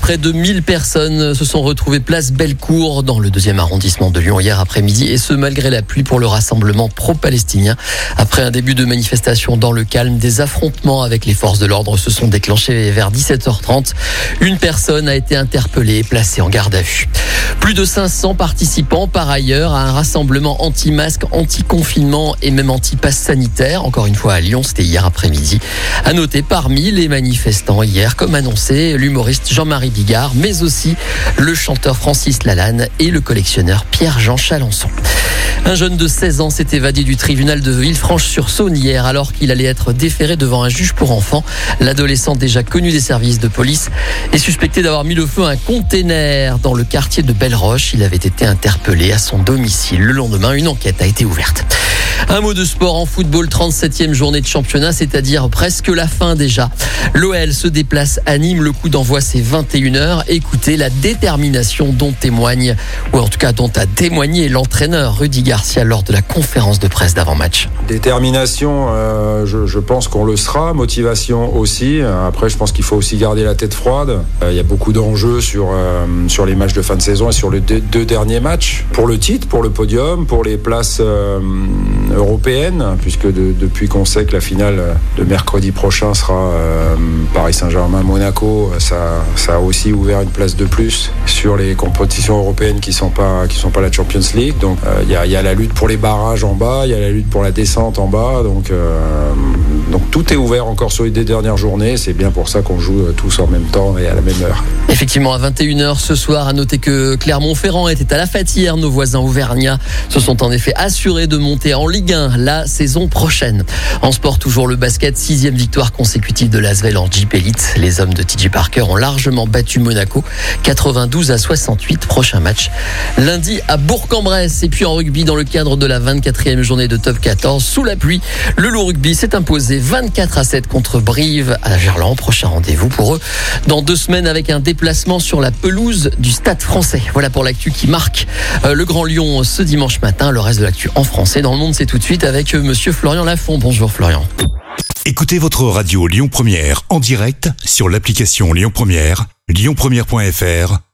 Près de 1000 personnes se sont retrouvées place Bellecour dans le deuxième arrondissement de Lyon hier après-midi et ce malgré la pluie pour le rassemblement pro-palestinien. Après un début de manifestation dans le calme, des affrontements avec les forces de l'ordre se sont déclenchés vers 17h30. Une personne a été interpellée et placée en garde à vue. Plus de 500 participants par ailleurs à un rassemblement anti-masque, anti-confinement et même anti-pass sanitaire. Encore une fois à Lyon, c'était hier après-midi. À noter parmi les manifestants hier, comme annoncé, l'humoriste Jean-Marie Bigard, mais aussi le chanteur Francis Lalanne et le collectionneur Pierre-Jean Chalençon. Un jeune de 16 ans s'est évadé du tribunal de Villefranche-sur-Saône hier alors qu'il allait être déféré devant un juge pour enfants. L'adolescent déjà connu des services de police est suspecté d'avoir mis le feu à un container dans le quartier de Belle-Roche. Il avait été interpellé à son domicile. Le lendemain, une enquête a été ouverte. Un mot de sport en football, 37e journée de championnat, c'est-à-dire presque la fin déjà. L'OL se déplace à Nîmes, le coup d'envoi c'est 21h. Écoutez la détermination dont témoigne, ou en tout cas dont a témoigné l'entraîneur Rudy Garcia lors de la conférence de presse d'avant-match. Détermination, euh, je, pense qu'on le sera. Motivation aussi. Après, je pense qu'il faut aussi garder la tête froide. Euh, il y a beaucoup d'enjeux sur, euh, sur les matchs de fin de saison et sur les deux, derniers matchs. Pour le titre, pour le podium, pour les places euh, européenne, puisque de, depuis qu'on sait que la finale de mercredi prochain sera Paris Saint-Germain-Monaco, ça, a aussi ouvert une place de plus sur les compétitions européennes qui sont pas sont pas la Champions League. Donc il y, a la lutte pour les barrages en bas, il y a la lutte pour la descente en bas. Donc euh, donc tout est ouvert encore sur les dernières journées. C'est bien pour ça qu'on joue tous en même temps et à la même heure. Effectivement, à 21h ce soir, à noter que Clermont-Ferrand était à la fête hier. Nos voisins auvergnats se sont en effet assurés de monter en Ligue 1 la saison prochaine. En sport, toujours le basket, sixième victoire consécutive de l'Asvel en Jeep Elite. Les hommes de TJ Parker ont largement battu Monaco, 92 à 68. Prochain match lundi à Bourg-en-Bresse. Et puis en rugby, dans le cadre de la 24e journée de top 14, sous la pluie, le loup rugby s'est imposé 24 à 7 contre Brive à Gerland. Prochain rendez-vous pour eux dans deux semaines avec un déplacement sur la pelouse du Stade français. Voilà pour l'actu qui marque euh, le Grand Lyon ce dimanche matin. Le reste de l'actu en français dans le monde, c'est tout de suite avec euh, monsieur Florian Lafont. Bonjour Florian. Écoutez votre radio Lyon Première en direct sur l'application Lyon Première, lyonpremière.fr